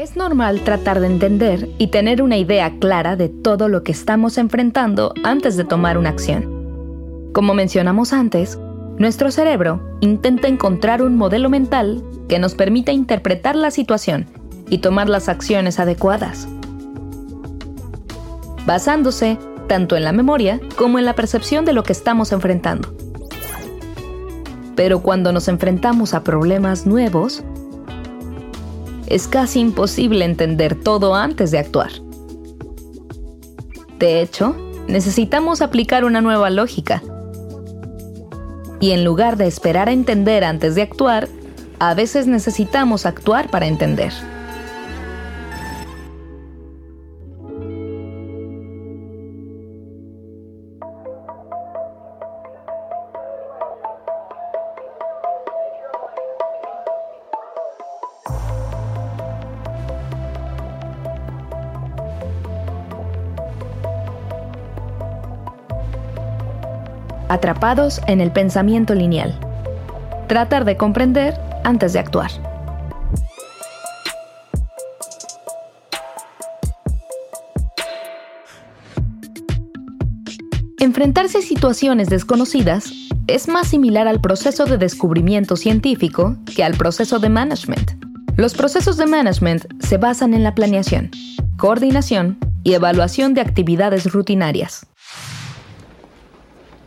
Es normal tratar de entender y tener una idea clara de todo lo que estamos enfrentando antes de tomar una acción. Como mencionamos antes, nuestro cerebro intenta encontrar un modelo mental que nos permita interpretar la situación y tomar las acciones adecuadas, basándose tanto en la memoria como en la percepción de lo que estamos enfrentando. Pero cuando nos enfrentamos a problemas nuevos, es casi imposible entender todo antes de actuar. De hecho, necesitamos aplicar una nueva lógica. Y en lugar de esperar a entender antes de actuar, a veces necesitamos actuar para entender. Atrapados en el pensamiento lineal. Tratar de comprender antes de actuar. Enfrentarse a situaciones desconocidas es más similar al proceso de descubrimiento científico que al proceso de management. Los procesos de management se basan en la planeación, coordinación y evaluación de actividades rutinarias.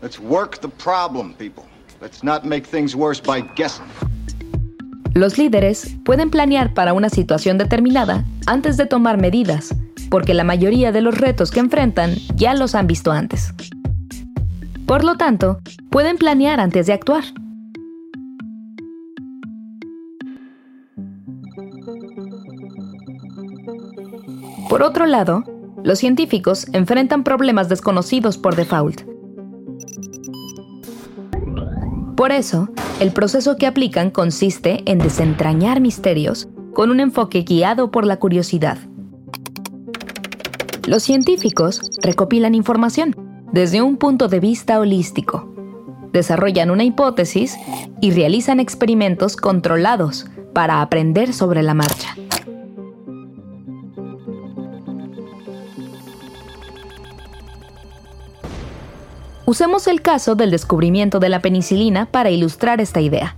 Let's work the problem, people. Let's not make things worse by guessing. Los líderes pueden planear para una situación determinada antes de tomar medidas, porque la mayoría de los retos que enfrentan ya los han visto antes. Por lo tanto, pueden planear antes de actuar. Por otro lado, los científicos enfrentan problemas desconocidos por default por eso, el proceso que aplican consiste en desentrañar misterios con un enfoque guiado por la curiosidad. Los científicos recopilan información desde un punto de vista holístico, desarrollan una hipótesis y realizan experimentos controlados para aprender sobre la marcha. Usemos el caso del descubrimiento de la penicilina para ilustrar esta idea.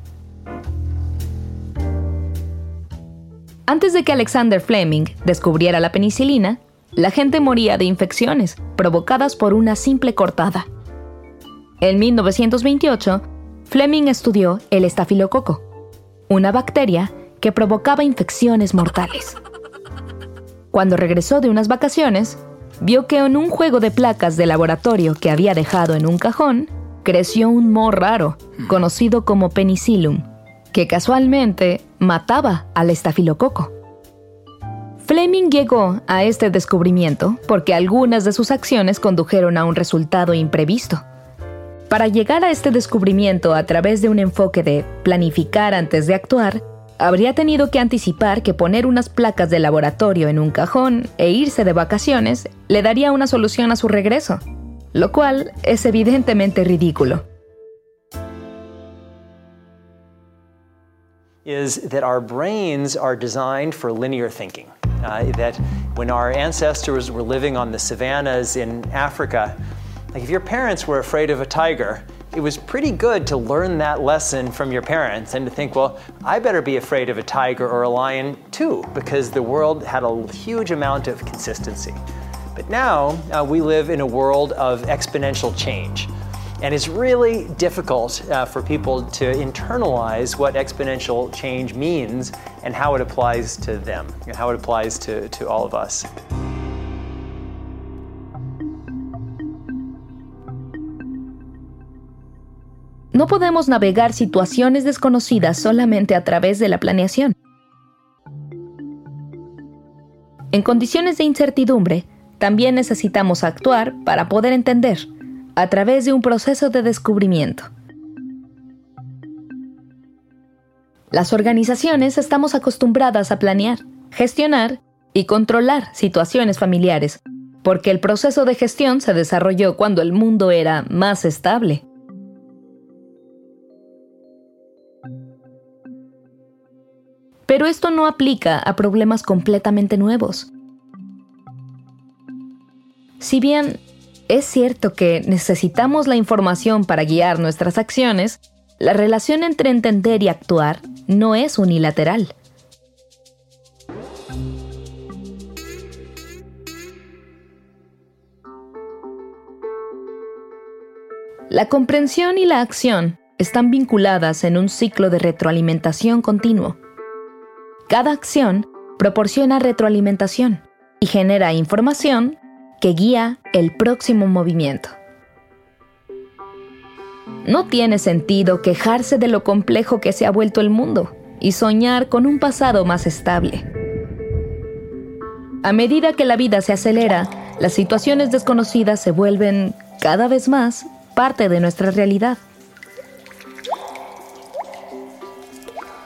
Antes de que Alexander Fleming descubriera la penicilina, la gente moría de infecciones provocadas por una simple cortada. En 1928, Fleming estudió el estafilococo, una bacteria que provocaba infecciones mortales. Cuando regresó de unas vacaciones, vio que en un juego de placas de laboratorio que había dejado en un cajón, creció un moho raro, conocido como penicillum, que casualmente mataba al estafilococo. Fleming llegó a este descubrimiento porque algunas de sus acciones condujeron a un resultado imprevisto. Para llegar a este descubrimiento a través de un enfoque de planificar antes de actuar, habría tenido que anticipar que poner unas placas de laboratorio en un cajón e irse de vacaciones le daría una solución a su regreso, lo cual es evidentemente ridículo. is that our brains are designed for linear thinking. Uh, that when our ancestors were living on the savannas in Africa, like if your parents were afraid of a tiger, it was pretty good to learn that lesson from your parents and to think, well, I better be afraid of a tiger or a lion too, because the world had a huge amount of consistency. But now uh, we live in a world of exponential change. And it's really difficult uh, for people to internalize what exponential change means and how it applies to them, and how it applies to, to all of us. No podemos navegar situaciones desconocidas solamente a través de la planeación. En condiciones de incertidumbre, también necesitamos actuar para poder entender, a través de un proceso de descubrimiento. Las organizaciones estamos acostumbradas a planear, gestionar y controlar situaciones familiares, porque el proceso de gestión se desarrolló cuando el mundo era más estable. Pero esto no aplica a problemas completamente nuevos. Si bien es cierto que necesitamos la información para guiar nuestras acciones, la relación entre entender y actuar no es unilateral. La comprensión y la acción están vinculadas en un ciclo de retroalimentación continuo. Cada acción proporciona retroalimentación y genera información que guía el próximo movimiento. No tiene sentido quejarse de lo complejo que se ha vuelto el mundo y soñar con un pasado más estable. A medida que la vida se acelera, las situaciones desconocidas se vuelven cada vez más parte de nuestra realidad.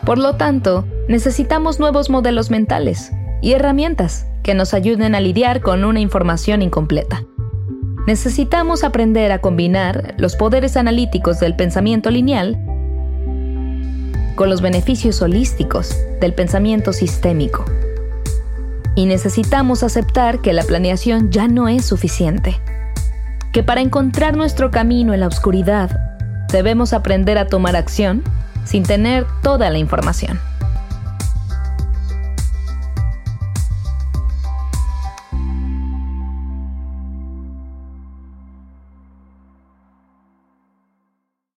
Por lo tanto, necesitamos nuevos modelos mentales y herramientas que nos ayuden a lidiar con una información incompleta. Necesitamos aprender a combinar los poderes analíticos del pensamiento lineal con los beneficios holísticos del pensamiento sistémico. Y necesitamos aceptar que la planeación ya no es suficiente, que para encontrar nuestro camino en la oscuridad debemos aprender a tomar acción sin tener toda la información.